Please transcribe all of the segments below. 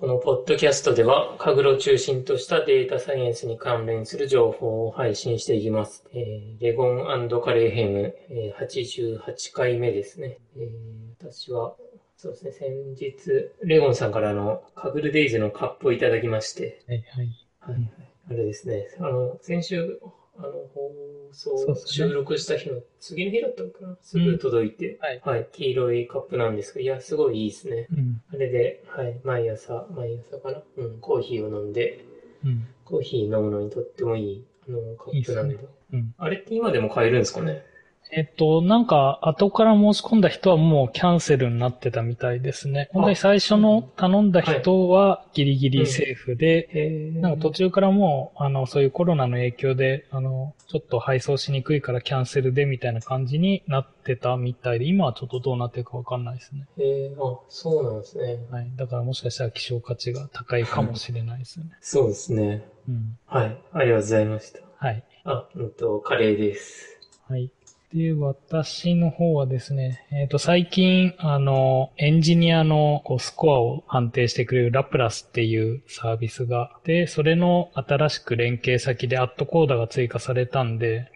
このポッドキャストでは、カグロを中心としたデータサイエンスに関連する情報を配信していきます。えー、レゴンカレーヘム、えー、88回目ですね。えー、私は、そうですね、先日、レゴンさんからのカグルデイズのカップをいただきまして、はいはい。はい、あれですね、あの、先週、あの、放送、収録した日の次の日だったのかな。すぐ届いて、うん、はい、はい。黄色いカップなんですけど、いや、すごいいいですね。うん、あれで、はい、毎朝、毎朝かな。うん、コーヒーを飲んで、うん、コーヒー飲むのにとってもいい、あの、カップなんで。いいね、うん、あれって今でも買えるんですかね？えっと、なんか、後から申し込んだ人はもうキャンセルになってたみたいですね。本当に最初の頼んだ人はギリギリセーフで、はいうん、なんか途中からもう、あの、そういうコロナの影響で、あの、ちょっと配送しにくいからキャンセルでみたいな感じになってたみたいで、今はちょっとどうなってるかわかんないですね。へえあ、そうなんですね。はい。だからもしかしたら希少価値が高いかもしれないですね。そうですね。うん。はい。ありがとうございました。はい。あ、うんと、カレーです。はい。で、私の方はですね、えっ、ー、と、最近、あの、エンジニアのこうスコアを判定してくれるラプラスっていうサービスが、で、それの新しく連携先でアットコーダが追加されたんで、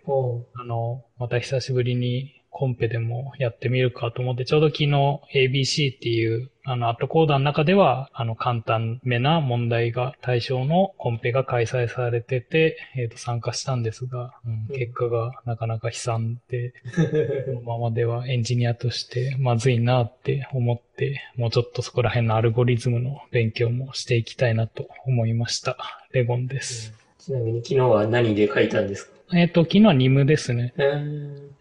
あの、また久しぶりにコンペでもやってみるかと思って、ちょうど昨日 ABC っていう、あの、アットコーダーの中では、あの、簡単めな問題が対象のコンペが開催されてて、えっ、ー、と、参加したんですが、うん、結果がなかなか悲惨で、このままではエンジニアとしてまずいなって思って、もうちょっとそこら辺のアルゴリズムの勉強もしていきたいなと思いました。レゴンです。うん、ちなみに昨日は何で書いたんですか？えっ、ー、と、昨日はニムですね。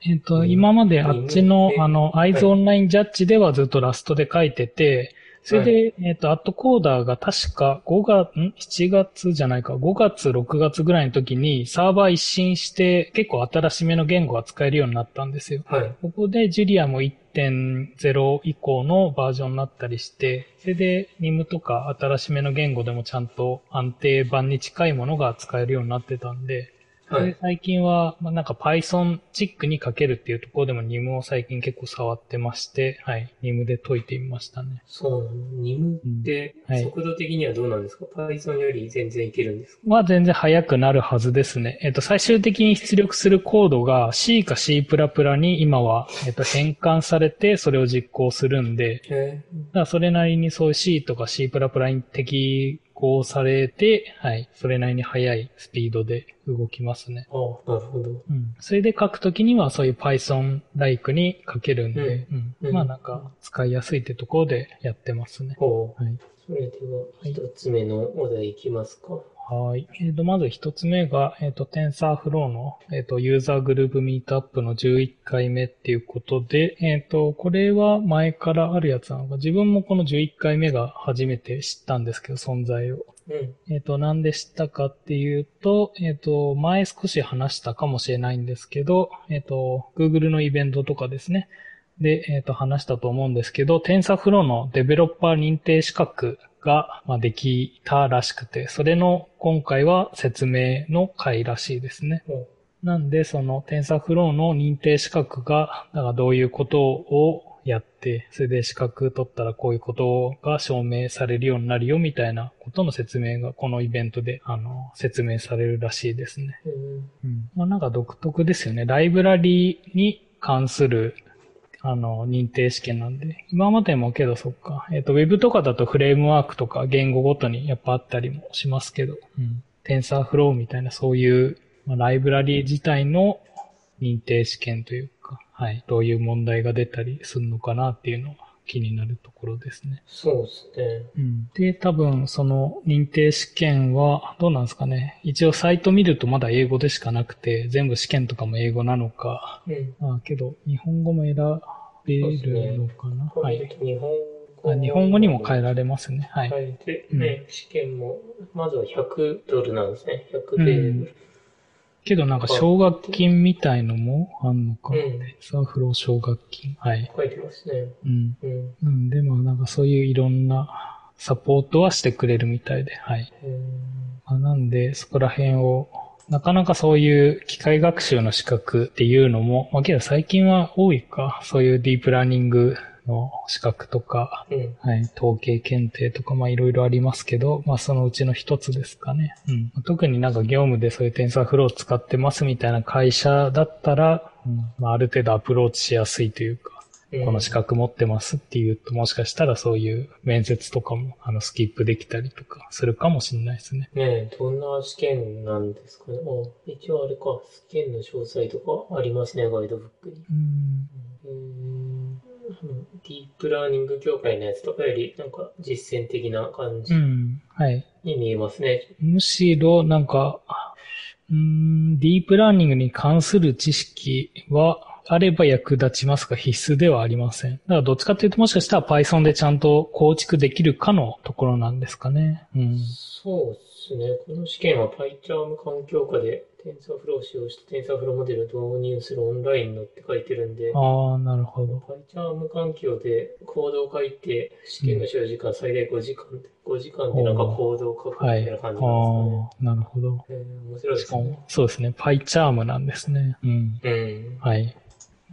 えっ、と、今まであっちの、あの、アイズオンラインジャッジではずっとラストで書いてて、それで、えっ、と、アットコーダーが確か5月、ん ?7 月じゃないか、5月、6月ぐらいの時にサーバー一新して結構新しめの言語が使えるようになったんですよ。はい。ここでジュリアも1.0以降のバージョンになったりして、それで NIM とか新しめの言語でもちゃんと安定版に近いものが使えるようになってたんで、はい、最近は、まあ、なんか Python チックに書けるっていうところでも NIM を最近結構触ってまして、はい、NIM で解いてみましたね。そう、NIM って速度的にはどうなんですか、うんはい、?Python より全然いけるんですか？まあ全然速くなるはずですね。えっ、と、最終的に出力するコードが C か C++ に今は、えっ、と、変換されてそれを実行するんで、だからそれなりにそういう C とか C++ に適行されて、はい、それなりに速いスピードで動きますね。ああ、なるほど。うん。それで書くときにはそういう Python-like に書けるんで、うん。うん、まあなんか使いやすいってところでやってますね。はい。それでは、一つ目のお題いきますか。はい。えっ、ー、と、まず一つ目が、えっ、ー、と、TensorFlow の、えっ、ー、と、ユーザーグループミートアップの11回目っていうことで、えっ、と、これは前からあるやつなのか、自分もこの11回目が初めて知ったんですけど、存在を。うん、えっ、と、なんで知ったかっていうと、えっ、と、前少し話したかもしれないんですけど、えっ、と、Google のイベントとかですね。で、えっ、と、話したと思うんですけど、TensorFlow のデベロッパー認定資格が、まあ、できたらしくて、それの今回は説明の回らしいですね。うん、なんで、その TensorFlow の認定資格が、だからどういうことをやって、それで資格取ったらこういうことが証明されるようになるよみたいなことの説明がこのイベントであの説明されるらしいですね。うん、まあ、なんか独特ですよね。ライブラリーに関するあの、認定試験なんで。今までもけどそっか。えっ、ー、と、ウェブとかだとフレームワークとか言語ごとにやっぱあったりもしますけど、うん。テンサーフローみたいなそういう、まあ、ライブラリー自体の認定試験というか、はい。どういう問題が出たりするのかなっていうのは気になるところですね。そうですね。うん。で、多分その認定試験はどうなんですかね。一応サイト見るとまだ英語でしかなくて、全部試験とかも英語なのか。うん。あけど、日本語も選べるのかな。ね、はい。日本日本語にも変えられますね。はい。変えて、ね、うん、試験も、まずは100ドルなんですね。100ドル。うんけどなんか奨学金みたいのもあんのか？うん、サーフロー奨学金。はい。書いてますね。うん。うん。なんでまあなんかそういういろんなサポートはしてくれるみたいで、はい。まあ、なんでそこら辺をなかなかそういう機械学習の資格っていうのも、まあけど最近は多いか、そういうディープラーニングの資格とか、うん、はい、統計検定とか、まあいろいろありますけど、まあそのうちの一つですかね。うん、特になんか業務でそういう TensorFlow を使ってますみたいな会社だったら、うんまあ、ある程度アプローチしやすいというか、この資格持ってますっていうと、もしかしたらそういう面接とかも、あの、スキップできたりとかするかもしれないですね。ねえ、どんな試験なんですかね。あ、一応あれか、試験の詳細とかありますね、ガイドブックに。うん。うんディープラーニング協会のやつとかより、なんか実践的な感じに見えますね。うん、はい、むしろ、なんか、うん、ディープラーニングに関する知識は、あれば役立ちますが必須ではありません。だからどっちかっていうともしかしたら Python でちゃんと構築できるかのところなんですかね。うん。そうですね。この試験は PyCharm 環境下で TensorFlow を使用して TensorFlow モデルを導入するオンラインのって書いてるんで。ああ、なるほど。PyCharm 環境でコードを書いて試験の使用時間最大5時間で、5時間でなんかコードを書くみたいな感じなんですかね。ああ、なるほど。えー、面白いですね。そうですね。PyCharm なんですね。うん。うん。はい。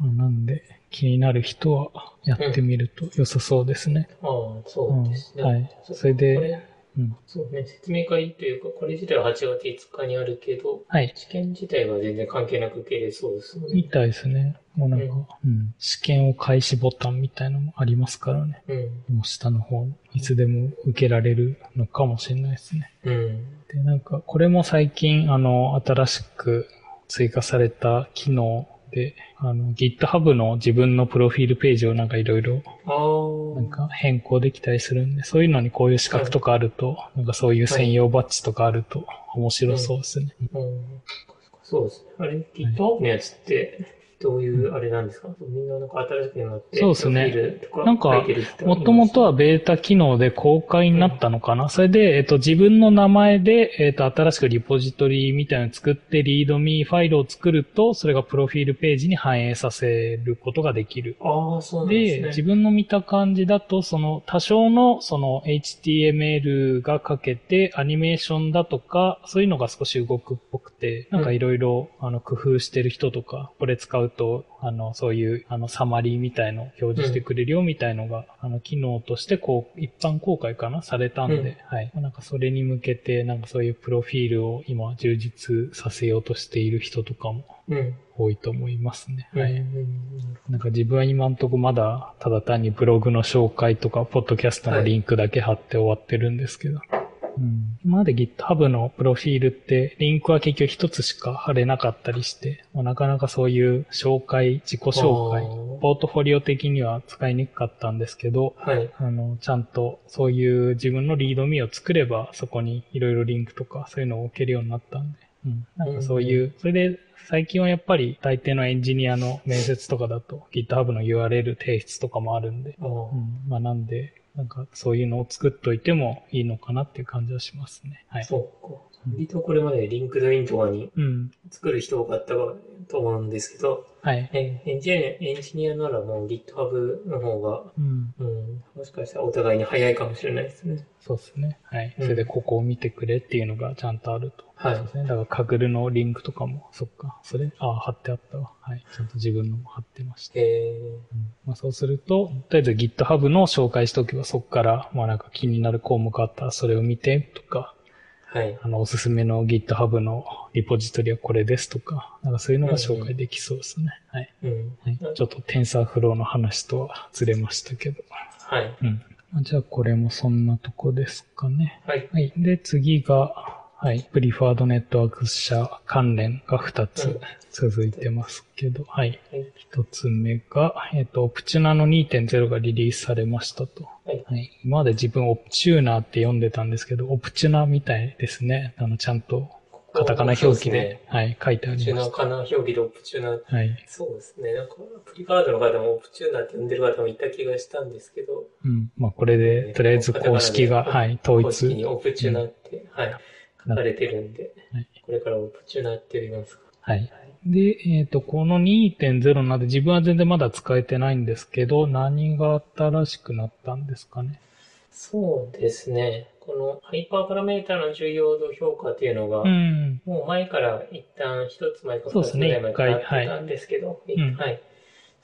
なんで、気になる人はやってみると良さそうですね。うん、ああ、そうですね。うん、はい。それで、うん、そうね、説明会というか、これ自体は8月5日にあるけど、はい。試験自体は全然関係なく受けれそうですね。みたいですね。もうなんか、うん、うん、試験を開始ボタンみたいなのもありますからね。うん。もう下の方、いつでも受けられるのかもしれないですね。うん。で、なんか、これも最近、あの、新しく追加された機能で、あの、GitHub の自分のプロフィールページをなんかいろいろ、なんか変更できたりするんで、そういうのにこういう資格とかあると、なんかそういう専用バッジとかあると面白そうですね。うん、そうですね。あれ、GitHub のやつって、どういうあれなんですか、みんななんか新しくなって。そうですね。なんか、もともとはベータ機能で公開になったのかな、うん、それで、えっと、自分の名前で、えっと、新しくリポジトリみたいなのを作って、リードミーファイルを作ると、それがプロフィールページに反映させることができる。ああ、そうなんですね。で、自分の見た感じだと、その、多少の、その、HTML がかけて、アニメーションだとか、そういうのが少し動くっぽくて、なんかいろいろ、あの、工夫してる人とか、これ使うと、あの、そういう、あの、サマリーみたいの表示してくれるよみたいのが、うん、あの、機能としてこう、一般公開かなされたんで、うん、はい。なんかそれに向けて、なんかそういうプロフィールを今充実させようとしている人とかも、多いと思いますね。はい。なんか自分は今んとこまだ、ただ単にブログの紹介とか、ポッドキャストのリンクだけ貼って終わってるんですけど。はいうん、今まで GitHub のプロフィールって、リンクは結局一つしか貼れなかったりして、まあ、なかなかそういう紹介、自己紹介、ポートフォリオ的には使いにくかったんですけど、はい、あの、ちゃんとそういう自分の README を作れば、そこにいろいろリンクとかそういうのを置けるようになったんで、うん、なんかそういう、それで最近はやっぱり大抵のエンジニアの面接とかだと GitHub の URL 提出とかもあるんで、うん、まあなんで、なんかそういうのを作っといてもいいのかなっていう感じはしますね。はい。そうか。割とこれまで LinkedIn とかに作る人多かったと思うんですけど、はい。えエンジニア、エンジニアならもう GitHub の方が、うん、うん、もしかしたらお互いに早いかもしれないですね。そうですね。はい。それでここを見てくれっていうのがちゃんとあると。はい。そうですね。だからカグルのリンクとかも、そっか。それ、ああ、貼ってあったわ。はい。ちゃんと自分のも貼ってました。へえ、うんまあ、そうすると、とりあえず GitHub の紹介しておけばそこから、まあなんか気になる項目あったらそれを見てとか、はい。あの、おすすめの GitHub のリポジトリはこれですとか、なんかそういうのが紹介できそうですね。はい。ちょっと TensorFlow の話とはずれましたけど。はい。うん。じゃあこれもそんなとこですかね。はい。はい。で、次が、はい。プリファードネットワーク社関連が2つ続いてますけど、うん、はい。1つ目が、えっ、ー、と、オプチュナの2.0がリリースされましたと。はい。はい、今まで自分オプチューナーって読んでたんですけど、オプチュナみたいですね。あの、ちゃんとカタカナ表記で、ね、はい、書いてあります。オプチュナカナ表記でオプチュナはい。そうですね。なんか、プリファードの方もオプチューナって呼んでる方もいた気がしたんですけど。うん。まあ、これで、とりあえず公式が、はい、統一。公式にオプチュナって、うん、はい。書かれてるんで、はい、これからオプチュナって呼びますか。はい。で、えっ、ー、と、この2.0なんで自分は全然まだ使えてないんですけど、何が新しくなったんですかね？そうですね。このハイパーパラメータの重要度評価っていうのが、うん、もう前から一旦一つ前か二つ前からあったんですけど、はい。そそ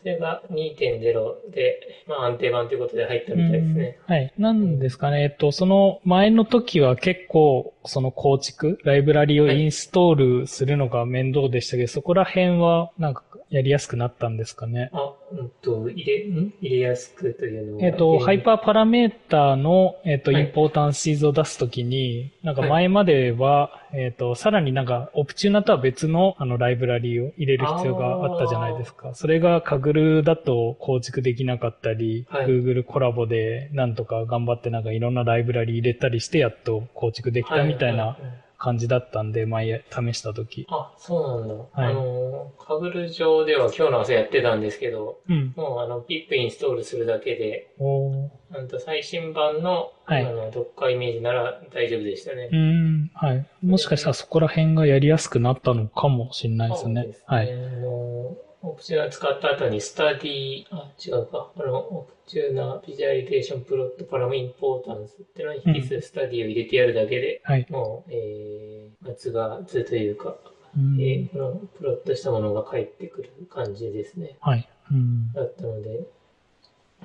れが2.0で、まあ安定版ということで入ったみたいですね。はい。なんですかね、えっと、その前の時は結構、その構築、ライブラリをインストールするのが面倒でしたけど、はい、そこら辺はなんかやりやすくなったんですかね。あ、うんと、入れ、ん？入れやすくというのは。えっ、と、ハイパーパラメーターの、えっ、と、インポータンシーズを出すときに、なんか前までは、はい、えっ、と、さらになんか、オプチューナとは別の、あの、ライブラリーを入れる必要があったじゃないですか。それがカグルだと構築できなかったり、はい、Google コラボでなんとか頑張ってなんかいろんなライブラリー入れたりして、やっと構築できたみたいな、はいはいはい感じだったんで、前試した時。あ、そうなんだ。はい、あの、 Kaggle 上では今日の朝やってたんですけど、うん、もうあの、 pip install するだけで、おなんと最新版の、はい、あの、ドッカーイメージなら大丈夫でしたね。うん、はい。もしかしたらそこら辺がやりやすくなったのかもしれないですね。すねはい。 Optuna 使った後に study、あ、違うか。あの、 Optuna visualization plot param importance ってのに引数 study を入れてやるだけで、うん、もう、えー、夏が図というか、うん、えー、このプロットしたものが返ってくる感じですね。はい。うん、だったので、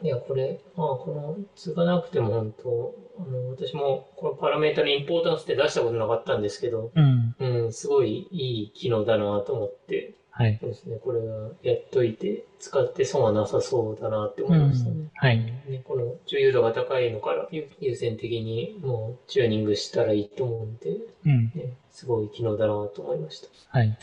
いや、これ、まあ、この図がなくても本当、あの、私もこのパラメータのインポータンスって出したことなかったんですけど、うん、うん、すごいいい機能だなと思って、はい。そうですね。これはやっといて、使って損はなさそうだなって思いましたね。うん、はい、ね。この重要度が高いのから優先的にもうチューニングしたらいいと思うんで、うん、ね、すごい機能だなと思いました。はい。なる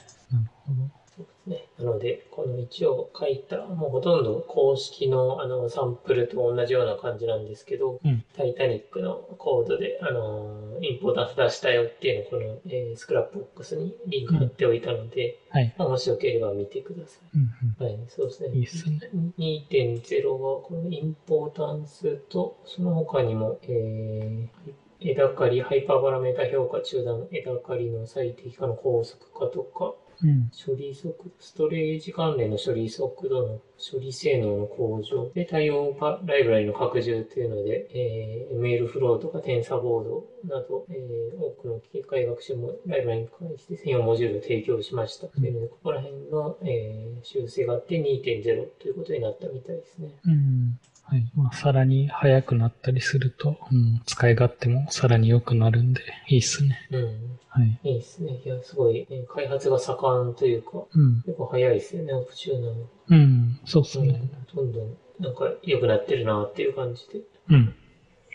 ほど。ね。なので、この1を書いた、もうほとんど公式のあのサンプルと同じような感じなんですけど、うん、タイタニックのコードで、あの importance 出したよっていうのをこの、えー、 Scrapbox にリンク貼っておいたので、うん、はい。まあ、もしよければ見てください。うんうん、はい、そうですね。いいっすね。2.0はこの importance と、その他にも、えー、枝刈り、ハイパーバラメータ評価中断、枝刈りの最適化の法則化とか、うん、処理速度、ストレージ関連の処理速度の処理性能の向上で対応ライブラリの拡充というので、えー、メールフローとかテンサボードなど、えー、多くの機械学習もライブラリに関して専用モジュールを提供しました。というので、ここら辺の、えー、修正があって2.0ということになったみたいですね。うんはい。まあ、さらに速くなったりすると、うん、使い勝手もさらに良くなるんで、いいっすね。うん。はい。いいっすね。いや、すごい、ね、開発が盛んというか、うん。結構早いっすよね、オプチューナー。うん、そうっすね、うん。どんどん、なんか良くなってるなっていう感じで。うん。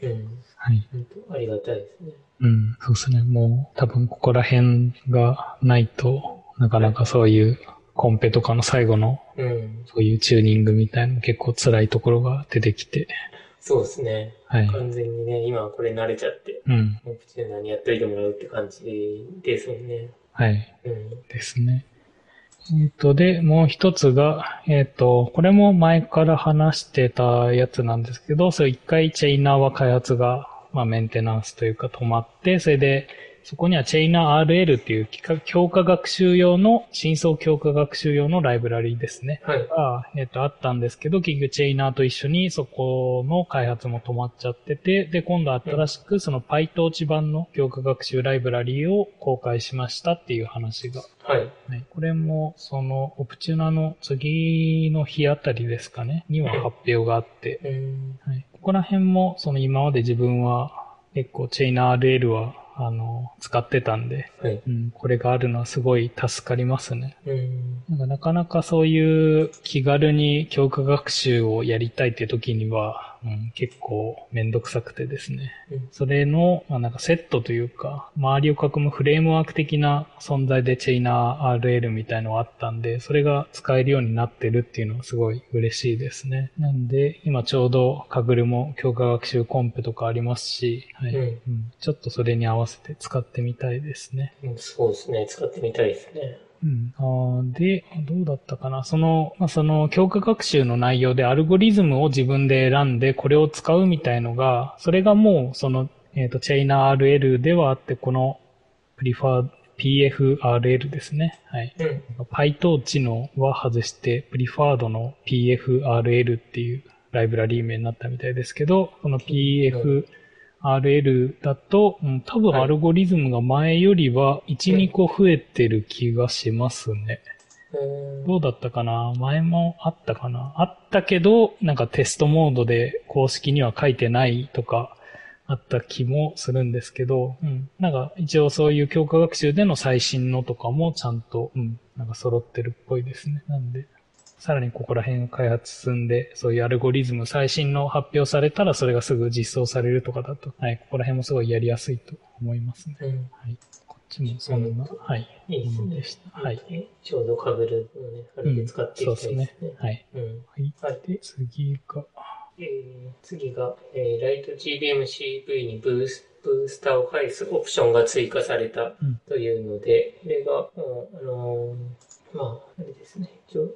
うん。はい。本当ありがたいですね。うん、そうっすね。もう、多分ここら辺がないと、なかなかそういう、コンペとかの最後の、うん、そういうチューニングみたいな結構辛いところが出てきて。そうですね。はい。完全にね、今はこれ慣れちゃって、うん。もうプチで何やっといてもらうって感じですもんね。はい。うん。ですね。えっ、と、で、もう一つが、えっ、ー、と、これも前から話してたやつなんですけど、それ一回チェイナーは開発が、まあメンテナンスというか止まって、それで、そこにはチェイナー RL っていう強化学習用の、真相強化学習用のライブラリですね。はい。が、えっ、と、あったんですけど、結局チェイナーと一緒にそこの開発も止まっちゃってて、で、今度新しくその PyTorch 版の強化学習ライブラリを公開しましたっていう話が。はい。ね、これも、その、オプチュナの次の日あたりですかね、には発表があって、はい。ここら辺も、その今まで自分は結構チェイナー RL はあの、使ってたんで、はい、うん、これがあるのはすごい助かりますね。うん、なんかなかなかそういう気軽に強化学習をやりたいっていう時には、うん、結構めんどくさくてですね。うん、それの、まあ、なんかセットというか、周りを囲むフレームワーク的な存在でチェイナー RL みたいのがあったんで、それが使えるようになってるっていうのはすごい嬉しいですね。なんで、今ちょうどカグルも強化学習コンペとかありますし、はい、うん、ちょっとそれに合わせて使ってみたいですね。そうですね。使ってみたいですね。うん、あで、どうだったかな？その、まあ、その強化学習の内容でアルゴリズムを自分で選んでこれを使うみたいのが、それがもうその、えっ、ー、と、チェイナー RL ではあって、このプリファー PFRL ですね。はい。うん、PyTorch のは外して、プリファードの PFRL っていうライブラリー名になったみたいですけど、この PF、RL だと、うん、多分アルゴリズムが前よりは1、2個増えてる気がしますね。どうだったかな？前もあったかな？あったけど、なんかテストモードで公式には書いてないとか、あった気もするんですけど、うん。なんか一応そういう強化学習での最新のとかもちゃんと、うん、なんか揃ってるっぽいですね。なんで、さらにここら辺開発進んで、そういうアルゴリズム最新の発表されたらそれがすぐ実装されるとかだと、はい、ここら辺もすごいやりやすいと思いますね。うん、はい。こっちもそんな、はい、いいですね。でした。はい。ちょうど被るのね、あれで使っていきたいですね。うん、そうですね。はい。うん。はい。で、次が、えー、次が、えー、ライト GBMCV にブースブースターを返すオプションが追加されたというので、これが、あのー、まあ、あれですね。一応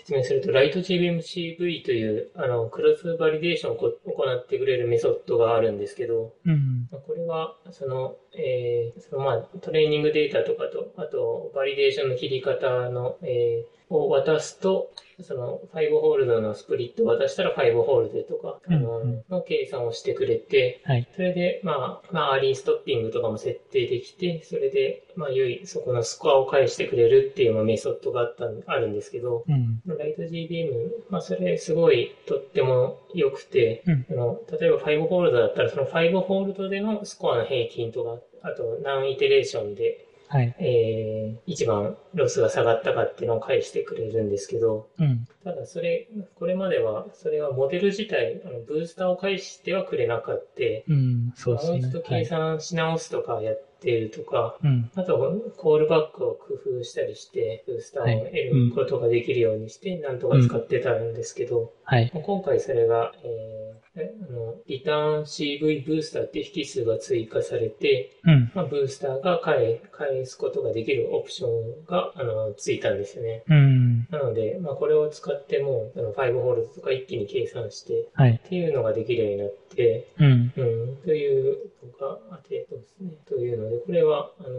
説明すると、 LightGBM CV という、あの、 cross validation を行ってくれるメソッドがあるんですけど、うん、これは、その、えー、そのまあ、トレーニングデータとかと、あと、 validation の切り方の、えー、を渡すと、その5 fold の split を渡したら5 fold とか、あの、の計算をしてくれて、はい、それで、まあ、まあ、 early stopping とかも設定できて、それで、まあ、良い、そこのスコアを返してくれるっていうメソッドがあったあるんですけど、うん、 LightGBM、まあ、それすごいとっても良くて、うん、あの例えば5ホールドだったら、その5ホールドでのスコアの平均とか、あと何イテレーションではい、えー、一番ロスが下がったかっていうのを返してくれるんですけど、うん、ただそれ、これまでは、それはモデル自体、あのブースターを返してはくれなかった。うん、そうですね。もう一度計算し直すとかやっているとか、はい、あと、コールバックを工夫したりして、ブースターを得ることができるようにして、なんとか使ってたんですけど、はい、今回それが、えーあの、リターン CV ブースターって引数が追加されて、うん、まあ、ブースターが返返すことができるオプションが、あの、ついたんですよね。うん、なので、まあ、これを使っても、あの、5ホールドとか一気に計算して、はい、っていうのができるようになって、うん、うん、というのがあって、そうですね。というので、これは、あの、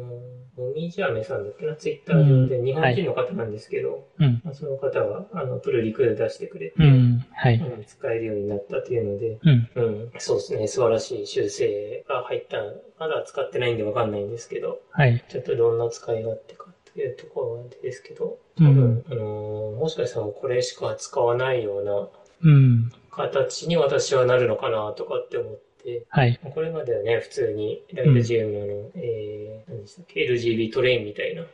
もみじあめさんだっけな、ツイッター上で日本人の方なんですけど、うん、まあ、その方が、あの、プルリクで出してくれて、うん、はい、使えるようになったというので、うん、うん、そうですね、素晴らしい修正が入った、まだ使ってないんでわかんないんですけど、はい、ちょっとどんな使い勝手かというところですけど、多分、うん、あのー、もしかしたらこれしか使わないような、形に私はなるのかなとかって思って、はい。これまではね、普通にライト GM の、うん、えー、何でしたっけ、LGB トレインみたいな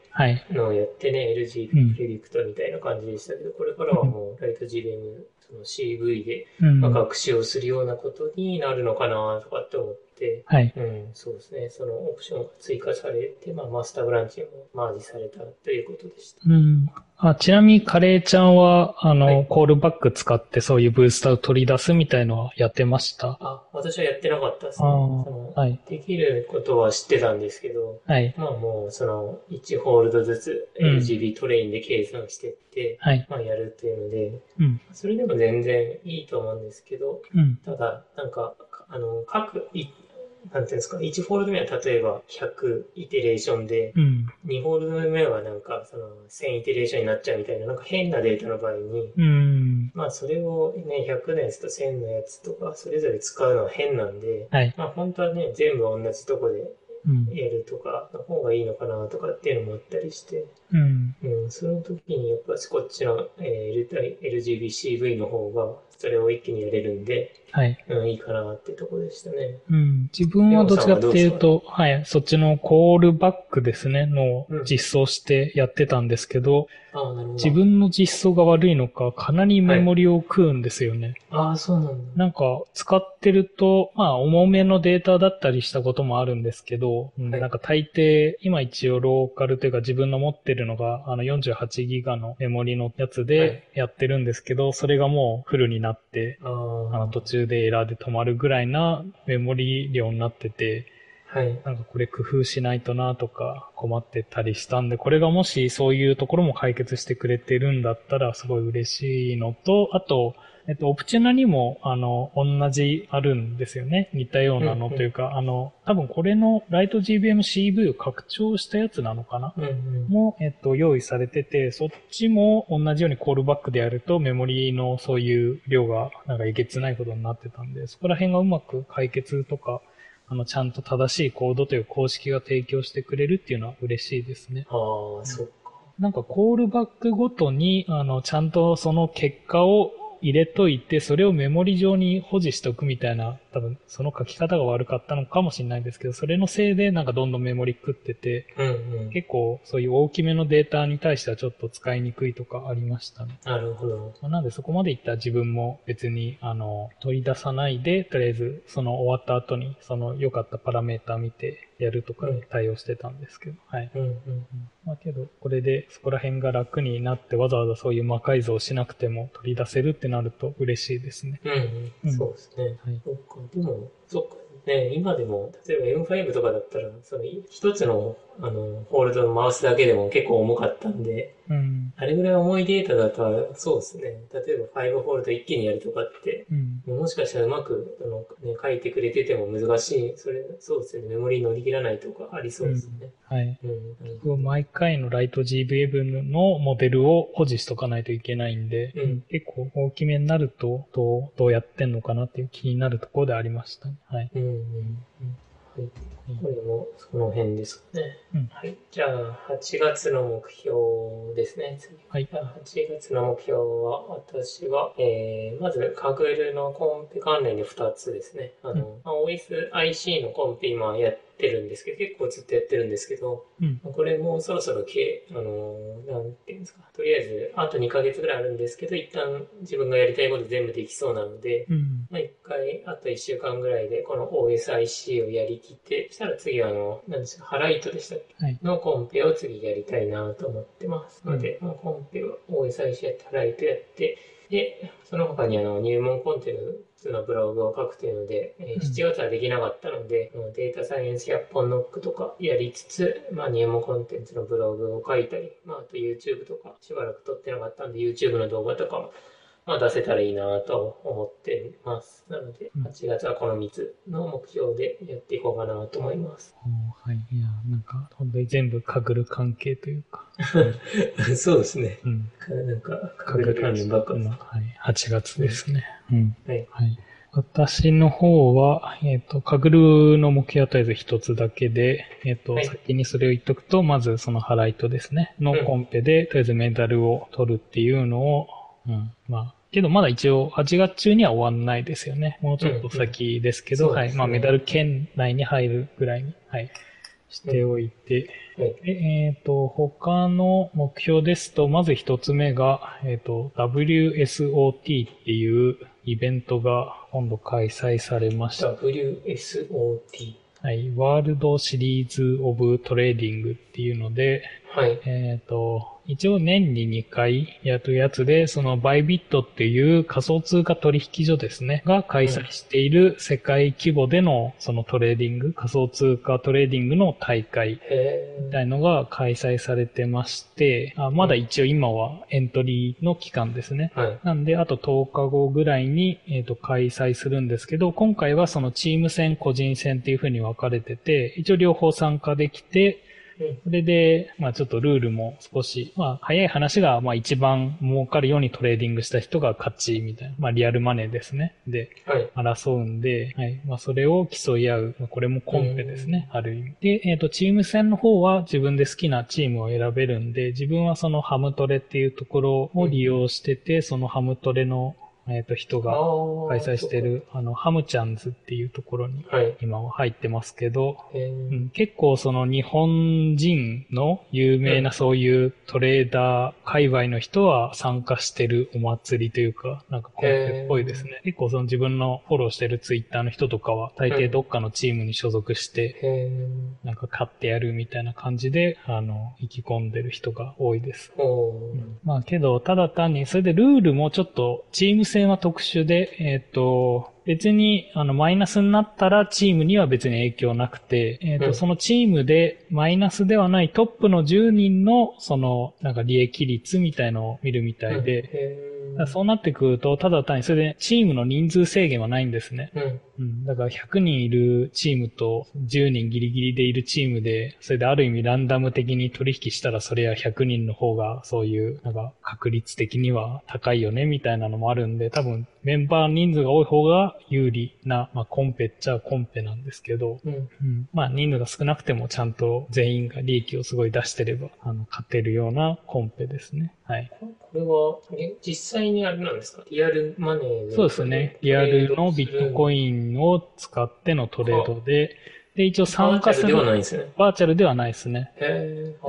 のをやってね、はい、LGB プレディクトみたいな感じでしたけど、これからはもうライト GM その CV で、まあ、学習をするようなことになるのかなとかって思って、はい。うん、そうですね。そのオプションが追加されて、まあ、マスターブランチもマージされたということでした。うん。あ、ちなみにカレーちゃんは、あの、はい、コールバック使ってそういうブースターを取り出すみたいのはやってました？あ、私はやってなかったですね。はい。できることは知ってたんですけど、はい。まあもう、その、1ホールドずつ LGB トレインで計算してって、うん、はい。まあやるっていうので、うん。それでも全然いいと思うんですけど、うん。ただ、なんか、あの、各、なんていうんですか、1フォールド目は例えば100イテレーションで、うん、2フォールド目はなんかその1000イテレーションになっちゃうみたいな、なんか変なデータの場合に、うん、まあそれをね、100のやつと1000のやつとか、それぞれ使うのは変なんで、はい、まあ本当はね、全部同じとこでやるとかの方がいいのかなとかっていうのもあったりして、うん。うん、その時にやっぱこっちの、えー、LGBCV の方がそれを一気にやれるんで、はい。うん、いいかなってとこでしたね。うん。自分はどちらかっていうと、はい、そっちのコールバックですね、の実装してやってたんですけど、うん、自分の実装が悪いのか、かなりメモリを食うんですよね。はい、ああ、そうなんだ。なんか、使ってると、まあ、重めのデータだったりしたこともあるんですけど、はい、なんか大抵、今一応ローカルというか自分の持ってるのが、あの48ギガのメモリのやつでやってるんですけど、それがもうフルになって、あの途中でエラーで止まるぐらいなメモリ量になってて、はい。なんかこれ工夫しないとなとか困ってたりしたんで、これがもしそういうところも解決してくれてるんだったらすごい嬉しいのと、あと、えっと、オプチュナにも、あの、同じあるんですよね。似たようなのというか、うんうん、あの、多分これのライト GBM CV を拡張したやつなのかな、うんうん、も、えっと、用意されてて、そっちも同じようにコールバックでやるとメモリのそういう量がなんかいけつないことになってたんで、そこら辺がうまく解決とか、あの、ちゃんと正しいコードという公式が提供してくれるっていうのは嬉しいですね。ああ、そっか。なんかコールバックごとに、あの、ちゃんとその結果を入れといて、それをメモリ上に保持しとくみたいな、多分その書き方が悪かったのかもしれないですけど、それのせいでなんかどんどんメモリ食ってて、うんうん、結構そういう大きめのデータに対してはちょっと使いにくいとかありましたね。なるほど。なんでそこまでいった自分も別に、あの、取り出さないで、とりあえずその終わった後にその良かったパラメータ見てやるとかで対応してたんですけど、はい。うんうんうん、まあけど、これでそこら辺が楽になってわざわざそういう魔改造しなくても取り出せるってなると嬉しいですね。うん、うん、そうですね。はい。そっか、でも、そっか、ね、今でも、例えば M5 とかだったら、その一つのあのホールドを回すだけでも結構重かったんで、うん、あれぐらい重いデータだと、そうですね。例えば5ホールド一気にやるとかって、うん、もしかしたらうまくあの、ね、書いてくれてても難しい、それ、そうですね。メモリー乗り切らないとかありそうですね。うん、はい。うん、毎回のライト GVM のモデルを保持しとかないといけないんで、うん、結構大きめになると、どう、どうやってんのかなっていう気になるところでありましたね。はい。うんうんはい。これもその辺ですかね。うん、はい。じゃあ、8月の目標ですね。次。はい。8月の目標は、私は、えー、まず、カグルのコンペ関連で2つですね。あの、うん、OSIC のコンペ今やってってるんですけど、結構ずっとやってるんですけど、うん、これもそろそろけ、あの、なんていうんですか、とりあえず、あと2ヶ月ぐらいあるんですけど、一旦自分がやりたいこと全部できそうなので、うん、まあ一回、あと1週間ぐらいで、この OSIC をやりきって、そしたら次は、あの、なんですか、ハライトでしたっけ、はい、のコンペを次やりたいなと思ってます。ので、まあ、コンペは OSIC やって、ハライトやって、で、その他にあの入門コンテンツのブログを書くというので、えー、7月はできなかったので、うん、データサイエンス100本ノックとかやりつつ、まあ、入門コンテンツのブログを書いたり、まあ、あと YouTube とかしばらく撮ってなかったんで、YouTube の動画とかもまあ、出せたらいいなと思ってます。なので、8月はこの3つの目標でやっていこうかなと思います。はい。いや、なんか、本当に全部かぐる関係というか。そうですね。うん。なんか、かぐる関連ばっかの、はい。8月ですね。うん。はい。はい。私の方は、えっ、ー、と、かぐるの目標はとりあえず一つだけで、えっ、ー、と、はい、先にそれを言っとくと、まずそのハライトですね、のコンペで、とりあえずメダルを取るっていうのを、うん、まあ、けどまだ一応8月中には終わんないですよね。もうちょっと先ですけど、うんうんね、はい。まあメダル圏内に入るぐらいに、はい。しておいて、うん、えっ、ー、と、他の目標ですと、まず一つ目が、えっ、ー、と、WSOT っていうイベントが今度開催されました。WSOT? はい。 World Series of Trading っていうので、はい。えっ、ー、と、一応年に2回やるやつで、その Bybit っていう仮想通貨取引所ですね、が開催している世界規模でのそのトレーディング、仮想通貨トレーディングの大会みたいのが開催されてまして、あまだ一応今はエントリーの期間ですね。はい、なんで、あと10日後ぐらいに、えー、と開催するんですけど、今回はそのチーム戦、個人戦っていう風に分かれてて、一応両方参加できて、それで、まあちょっとルールも少し、まあ早い話が、まあ一番儲かるようにトレーディングした人が勝ちみたいな、まあリアルマネーですね。で、争うんで、はい。まあそれを競い合う。まあ、これもコンペですね、ある意味。で、えっ、ー、と、チーム戦の方は自分で好きなチームを選べるんで、自分はそのハムトレっていうところを利用してて、そのハムトレのえっ、ー、と、人が開催してる、あの、ハムチャンズっていうところに、今は入ってますけど、はいうん、結構その日本人の有名なそういうトレーダー界隈の人は参加してるお祭りというか、なんかコンペっぽいですね。結構その自分のフォローしてるツイッターの人とかは、大抵どっかのチームに所属して、なんか勝ってやるみたいな感じで、あの、意気込んでる人が多いです。うん、まあけど、ただ単に、それでルールもちょっとチーム戦戦は特殊で、えっ、ー、と、別に、あの、マイナスになったらチームには別に影響なくて、えっ、ー、と、うん、そのチームでマイナスではないトップの10人の、その、なんか利益率みたいのを見るみたいで、そうなってくると、ただ単にそれでチームの人数制限はないんですね。うん。うん、だから100人いるチームと10人ギリギリでいるチームで、それである意味ランダム的に取引したらそれは100人の方がそういうなんか確率的には高いよねみたいなのもあるんで、多分メンバー人数が多い方が有利な、まあコンペっちゃコンペなんですけど、うん、うん、まあ人数が少なくてもちゃんと全員が利益をすごい出してれば、あの、勝てるようなコンペですね。はい。これは、実際にあれなんですか？リアルマネーそうですね。リアルのビットコインを使ってのトレードで、で、一応参加する。バーチャルではないですね。バーチャルではないですね。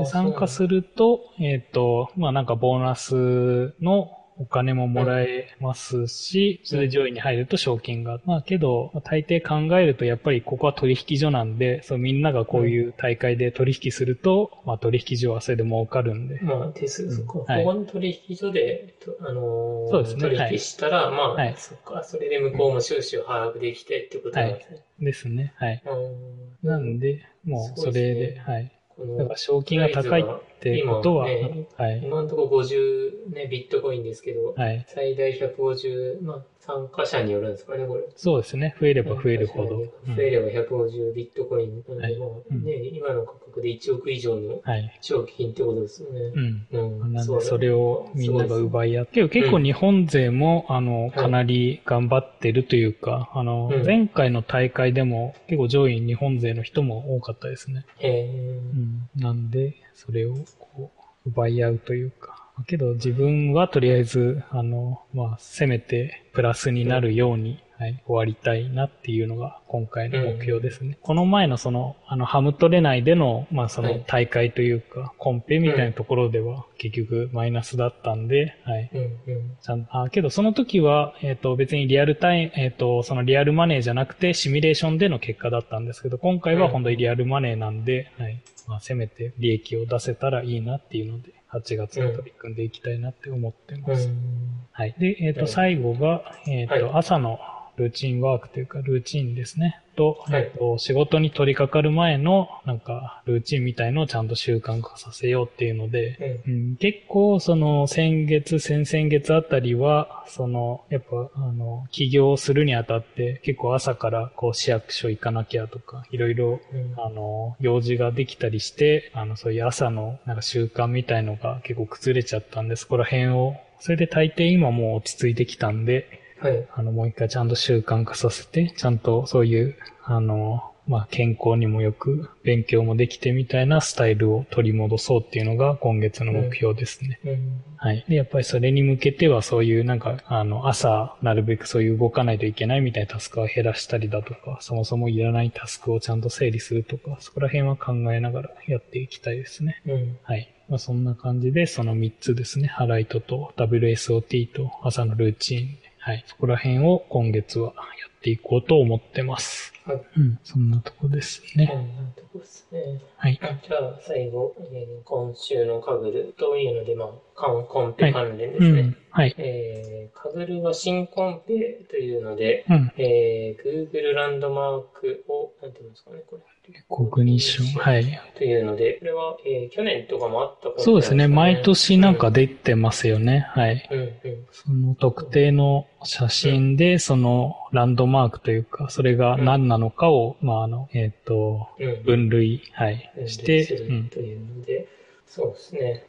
参加すると、えっ、ー、と、まあなんかボーナスのお金ももらえますし、それで上位に入ると賞金が。まあけど、大抵考えるとやっぱりここは取引所なんで、そうみんながこういう大会で取引すると、まあ取引所はそれで儲かるんで。まあ手数、そこ、ここの取引所で、あのー、そうですね。取引したら、はい、まあ、はい、そっか、それで向こうも収支を把握できてってことなんですね。はい、ですね。はい。なんで、もうそれで、ね、はい。だから賞金が高いってことは、ね、はい、今のところ50、ね、ビットコインですけど、はい、最大150、まあ、参加者によるんですかね、これ。そうですね。増えれば増えるほど。増えれば150ビットコインなんで、はいね、うん、今の価格で1億以上の賞金ってことですよね。うん。うん、なんで、それをみんなが奪い合って、結構日本勢も、あの、かなり頑張ってるというか、あの、前回の大会でも結構上位日本勢の人も多かったですね。へうん。なんで、それをこう、奪い合うというか、けど自分はとりあえず、あの、まあ、せめてプラスになるように、はい、終わりたいなっていうのが今回の目標ですね。うん、この前のその、あの、ハムトレ内での、まあその大会というか、コンペみたいなところでは結局マイナスだったんで、はい。うんうん、ちゃんあけどその時は、えっ、ー、と別にリアルタイム、えっ、ー、と、そのリアルマネーじゃなくてシミュレーションでの結果だったんですけど、今回は本当にリアルマネーなんで、はい。まあせめて利益を出せたらいいなっていうので、8月に取り組んでいきたいなって思ってます。はい。で、えっ、ー、と、最後が、えっ、ー、と、はい、朝のルーチンワークというか、ルーチンですね。と、はい、えっと、仕事に取り掛かる前の、なんか、ルーチンみたいのをちゃんと習慣化させようっていうので、うん、うん、結構、その、先月、先々月あたりは、その、やっぱ、あの、起業するにあたって、結構朝から、こう、市役所行かなきゃとか、いろいろ、あの、用事ができたりして、あの、そういう朝の、なんか習慣みたいのが結構崩れちゃったんで、そこら辺を、それで大抵今もう落ち着いてきたんで、はい。あの、もう一回ちゃんと習慣化させて、ちゃんとそういう、あの、まあ、健康にもよく、勉強もできてみたいなスタイルを取り戻そうっていうのが今月の目標ですね。うんうん、はい。で、やっぱりそれに向けてはそういうなんか、あの、朝、なるべくそういう動かないといけないみたいなタスクを減らしたりだとか、そもそもいらないタスクをちゃんと整理するとか、そこら辺は考えながらやっていきたいですね。うん、はい。まあ、そんな感じで、その3つですね。ハライトと WSOT と朝のルーチンはい。そこら辺を今月はやっていこうと思ってます。はい。うん。そんなとこですね。そんなとこですね。はい。じゃあ、最後、えー、今週のカグルというので、まあ、コンコンペ関連ですね。はい。うんはい、えー、カグルは新コンペというので、うん、えー、Google ランドマークを、なんていうんですかね、これ。コグニッション。はい。というので、これは、えー、去年とかもあったことそうですね。毎年なんか出てますよね。うん、はい、うんうん。その特定の写真で、そのランドマークというか、それが何なのかを、うん、まあ、あの、えっ、ー、と、分類、はい、して、うん。というので、そうですね。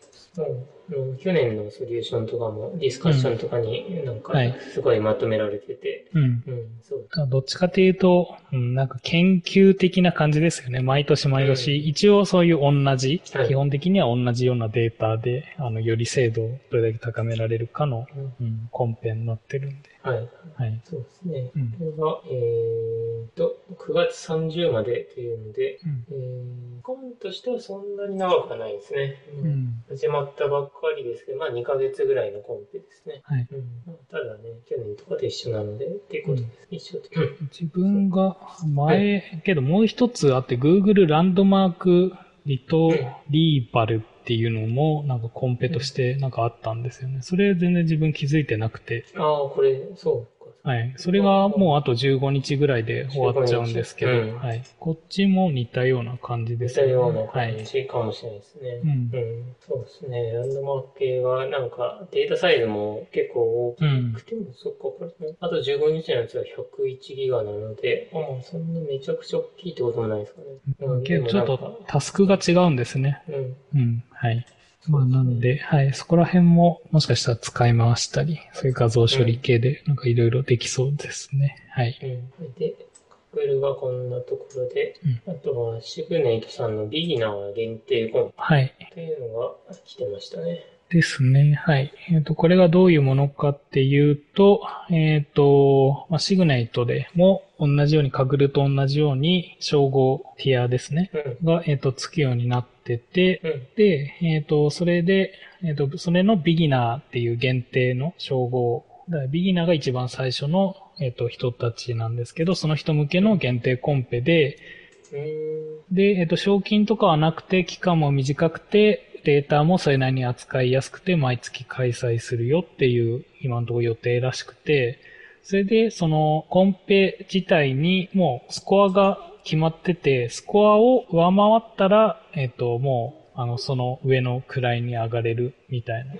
うん、去年のソリューションとかもディスカッションとかになんかすごいまとめられてて、うん。うん、そうどっちかというと、うん、なんか研究的な感じですよね。毎年毎年、うん、一応そういう同じ、はい、基本的には同じようなデータで、あの、より精度をどれだけ高められるかの、うん、コンペになってるんで。はい。はい。そうですね。うん、これが、えーと、9月30までというので、うん、えー、コンとしてはそんなに長くはないですね。うん。始まったばっかりですけど、まあ2ヶ月ぐらいのコンペですね。はい。うん、ただね、去年とかと一緒なので、っていうことです。うん、一緒で。自分が前、はい、けどもう一つあって、Google ランドマークリトリーバルっていうのも、なんかコンペとしてなんかあったんですよね。それ全然自分気づいてなくて。ああ、これ、そう。はい。それがもうあと15日ぐらいで終わっちゃうんですけど、うん、はい。こっちも似たような感じですね。似たような感じかもしれないですね。はい、うん、うん。そうですね。ランドマーク系はなんかデータサイズも結構大きくても、うん、そっか、これ、あと15日のやつは101ギガなので、ああ、そんなめちゃくちゃ大きいってこともないですかね。うん、けどちょっとタスクが違うんですね。うん。うん。はい。まあなんで、はい、そこら辺ももしかしたら使い回したり、そういう画像処理系でなんかいろいろできそうですね。はい。うん、で、カクルがこんなところで、うん、あとはシグネイトさんのビギナー限定コンはい。っていうのが来てましたね。ですね。はい。えっ、ー、と、これがどういうものかっていうと、えっ、ー、と、まあ、シグネイトでも同じように、カグルと同じように、称号ティアですね。うん、が、えっ、ー、と、つくようになってて、うん、で、えっ、と、それで、えっ、と、それのビギナーっていう限定の称号。だビギナーが一番最初の、えっ、と、人たちなんですけど、その人向けの限定コンペで、で、えっ、と、賞金とかはなくて、期間も短くて、データもそれなりに扱いやすくて毎月開催するよっていう今のところ予定らしくて、それでそのコンペ自体にもうスコアが決まってて、スコアを上回ったら、えっ、と、もう、あの、その上の位に上がれるみたいな。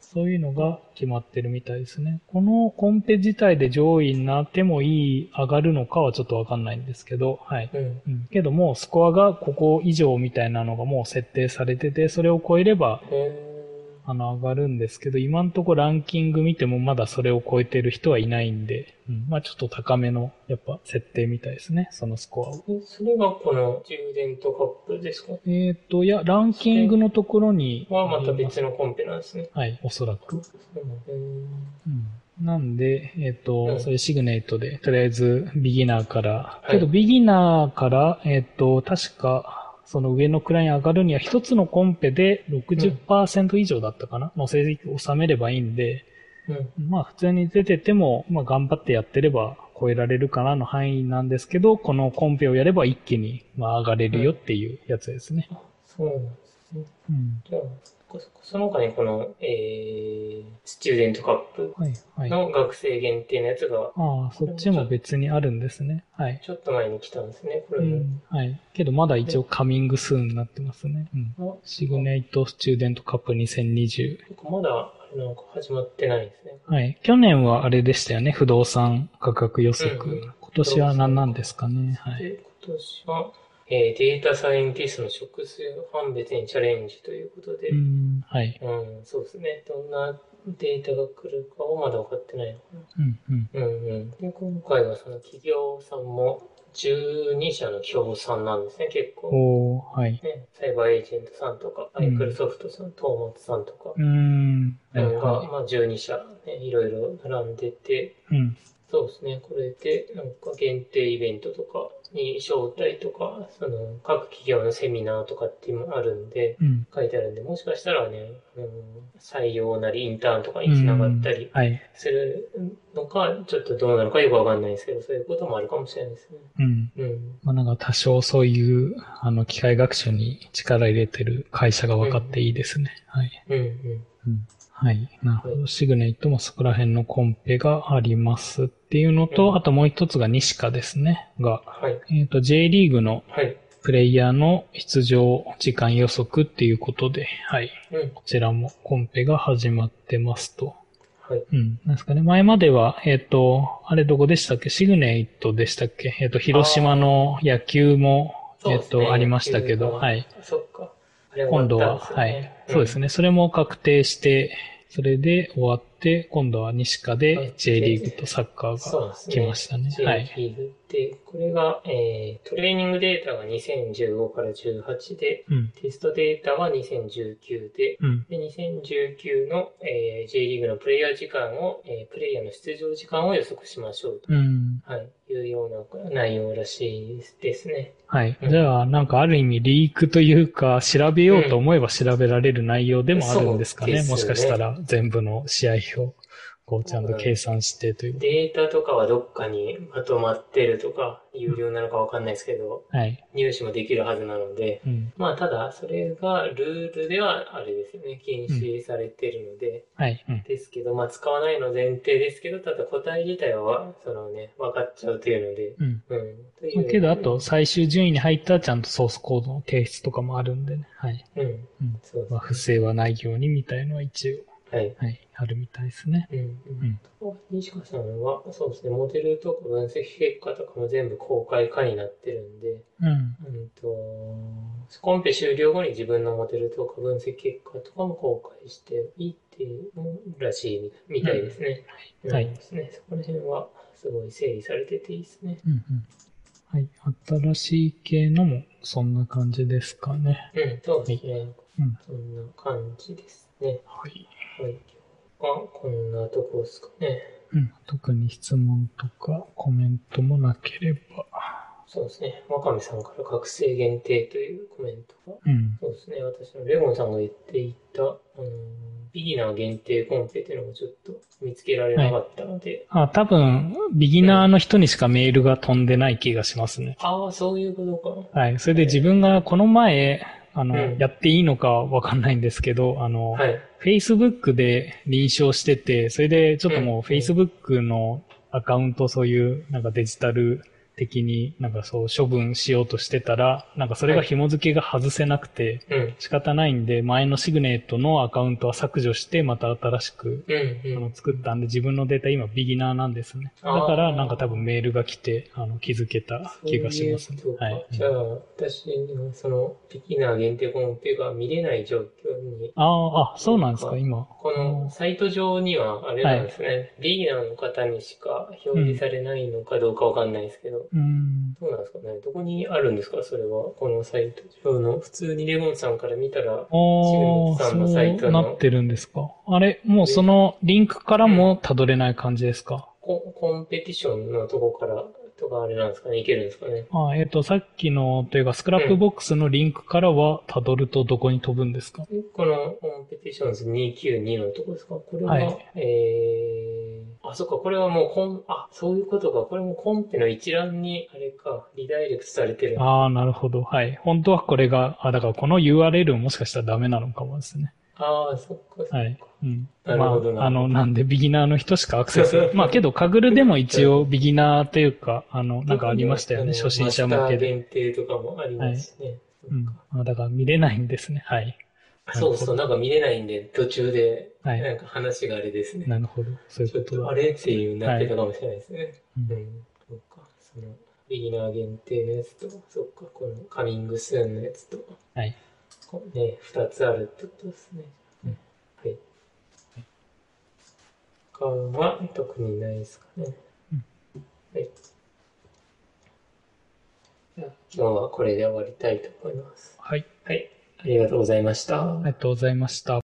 そういうのが決まってるみたいですね。このコンペ自体で上位になってもいい、上がるのかはちょっとわかんないんですけど、はい。うん、うん、けども、スコアがここ以上みたいなのがもう設定されてて、それを超えれば、あの、上がるんですけど、今んとこランキング見てもまだそれを超えてる人はいないんで、うん、まあちょっと高めの、やっぱ、設定みたいですね、そのスコアを。それがこの充電とカップですか？えっ、と、いや、ランキングのところに。はまた別のコンペなんですね。はい、おそらく。うん、なんで、えっ、ー、と、うん、それシグネイトで、とりあえずビギナーから、はい、けどビギナーから、えっ、ー、と、確か、その上の位に上がるには一つのコンペで60%以上だったかな、の成績を収めればいいんで、うん、まあ普通に出てても、まあ頑張ってやってれば超えられるかなの範囲なんですけど、このコンペをやれば一気にまあ上がれるよっていうやつですね。うん、そうなんですね。うん。じゃあ、その他にこの、えー、スチューデントカップの学生限定のやつが、はいはい、ああ、そっちも別にあるんですね。はい。ちょっと前に来たんですね、これも。うん、はい。けどまだ一応カミングスーンになってますね。うん。シグネイトスチューデントカップ2020。まだ、なんか始まってないですね。はい。去年はあれでしたよね、不動産価格予測。うん、今年は何なんですかね。はい。今年は、えー、データサイエンティストの職種判別にチャレンジということで、うん、はい。うん、そうですね。どんなデータが来るかはまだ分かってないのかな。うんうん。うんうん。で、今回はその企業さんも12社の協賛なんですね、結構。おはい。ね、サイバーエージェントさんとか、アイクルソフトさん、トーマツさんとか、うん。が、まあ12社、ね、いろいろ並んでて、うん。そうですね。これで、なんか限定イベントとかに招待とか、その各企業のセミナーとかっていうのもあるんで、うん、書いてあるんで、もしかしたらね、うん、採用なりインターンとかにつながったりするのか、うんはい、ちょっとどうなのかよくわかんないですけど、そういうこともあるかもしれないですね。うん。うん。まあなんか多少そういう、あの、機械学習に力入れてる会社が分かっていいですね。はい。うん、うん。うんはい。なるほど。シグネイトもそこら辺のコンペがありますっていうのと、うん、あともう一つが西カですね。が、はい、えっ、ー、と、J リーグのプレイヤーの出場時間予測っていうことで、はい。うん、こちらもコンペが始まってますと。はい。うん。なんですかね。前までは、えっ、ー、と、あれどこでしたっけ？シグネイトでしたっけ？えっ、ー、と、広島の野球も、えっ、ー、と、ありましたけど、はい。そっか。今度は、はい、そうですね。それも確定して、それで終わって、今度は西科で J リーグとサッカーが来ましたね。ねはい。で、これが、えー、トレーニングデータが2015から18で、うん、テストデータは2019で、うん、で2019の、えー、J リーグのプレイヤー時間を、えー、プレイヤーの出場時間を予測しましょうと、うん、はい、いうような内容らしいですね。はい。じゃあ、なんかある意味リークというか、調べようと思えば調べられる内容でもあるんですかね。ねもしかしたら全部の試合を。こうちゃんと計算してという。データとかはどっかにまとまってるとか、有料なのかわかんないですけど、はい。入手もできるはずなので、うん、まあただ、それがルールではあれですよね、禁止されてるので、うん、はい。うん、ですけど、まあ使わないの前提ですけど、ただ答え自体は、そのね、分かっちゃうというので、うん。うん。けど、あと最終順位に入ったらちゃんとソースコードの提出とかもあるんでね、はい。うん。うん。そうまあ不正はないようにみたいのは一応。はい。はい。あるみたいですね。うん。うん。西川さんは、そうですね、モデルとか分析結果とかも全部公開化になってるんで、うん。うんと、コンペ終了後に自分のモデルとか分析結果とかも公開していいっていうらしいみたいですね。うん、はい。ですね。そこら辺はすごい整理されてていいですね。うんうん。はい。新しい系のもそんな感じですかね。うん、そうですね。うん。そんな感じですね。はい。はい。あ、こんなとこですかね。うん。特に質問とかコメントもなければ。そうですね。ワカメさんから学生限定というコメントが。うん。そうですね。私のレゴンさんが言っていた、あのビギナー限定コンペっていうのもちょっと見つけられなかったので。はい、あ、多分、ビギナーの人にしかメールが飛んでない気がしますね。ああ、そういうことか。はい。それで自分がこの前、あの、うん、やっていいのかわかんないんですけど、あの、はい、Facebook で認証してて、それでちょっともう Facebook のアカウント、そういうなんかデジタル的になんかそう処分しようとしてたら、なんかそれが紐付けが外せなくて、仕方ないんで、前のシグネットのアカウントは削除して、また新しく、あの作ったんで、自分のデータ今ビギナーなんですね。だからなんか多分メールが来て、あの気づけた気がしますね。はい。じゃあ、私のそのビギナー限定コンペが見れない状況に。ああ、あ、そうなんですか、今。このサイト上にはあれなんですね。はい、ビギナーの方にしか表示されないのかどうかわかんないですけど。うん。どうなんですかね？どこにあるんですか？それは。このサイト上の。普通にレモンさんから見たら、ああ、さんのサイトの。なってるんですか？あれ、もうそのリンクからも辿れない感じですか、ココンペティションのとこからとかあれなんですかね？いけるんですかね？あえっ、ー、と、さっきの、というか、スクラップボックスのリンクからは辿るとどこに飛ぶんですか、うん、このコンペティションズ292のとこですか？これは、はい、えー、あ、そっか、これはもうコン、あ、そういうことか。これもコンペの一覧に、あれか、リダイレクトされてる。ああ、なるほど。はい。本当はこれが、あ、だからこの URL もしかしたらダメなのかもですね。ああ、そっかそっか。はい。うん。なるほどな。まあ、あの、なんでビギナーの人しかアクセス。まあけど、カグルでも一応ビギナーというか、あの、なんかありましたよね、初心者向けで。限定とかもありますね。はい、うん。あだから見れないんですね。はい。そうそう、なんか見れないんで、途中で、なんか話があれですね。なるほど。そういうことあれっていうなってたかもしれないですね。うん。そうか。その、ビギナー限定のやつと、そっか、このカミングスーンのやつと、はい。ね、二つあるってことですね。他は特にないですかね。はい。じゃあ今日はこれで終わりたいと思います。はい。はい。ありがとうございました。ありがとうございました。